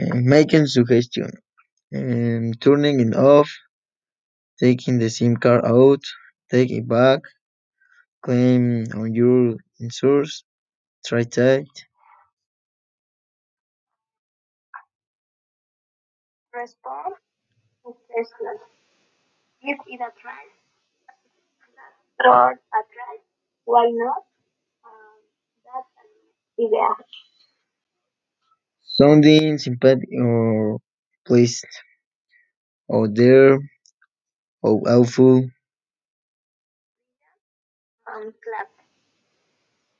Uh, making suggestion. Um, turning it off. Taking the SIM card out. Take it back. Claim on your insurance. Try that. Respond intentionally. Give it a try. Throw a try. Why not? Um, that's an idea sounding sympathetic or uh, pleased or there or helpful. Um, clap.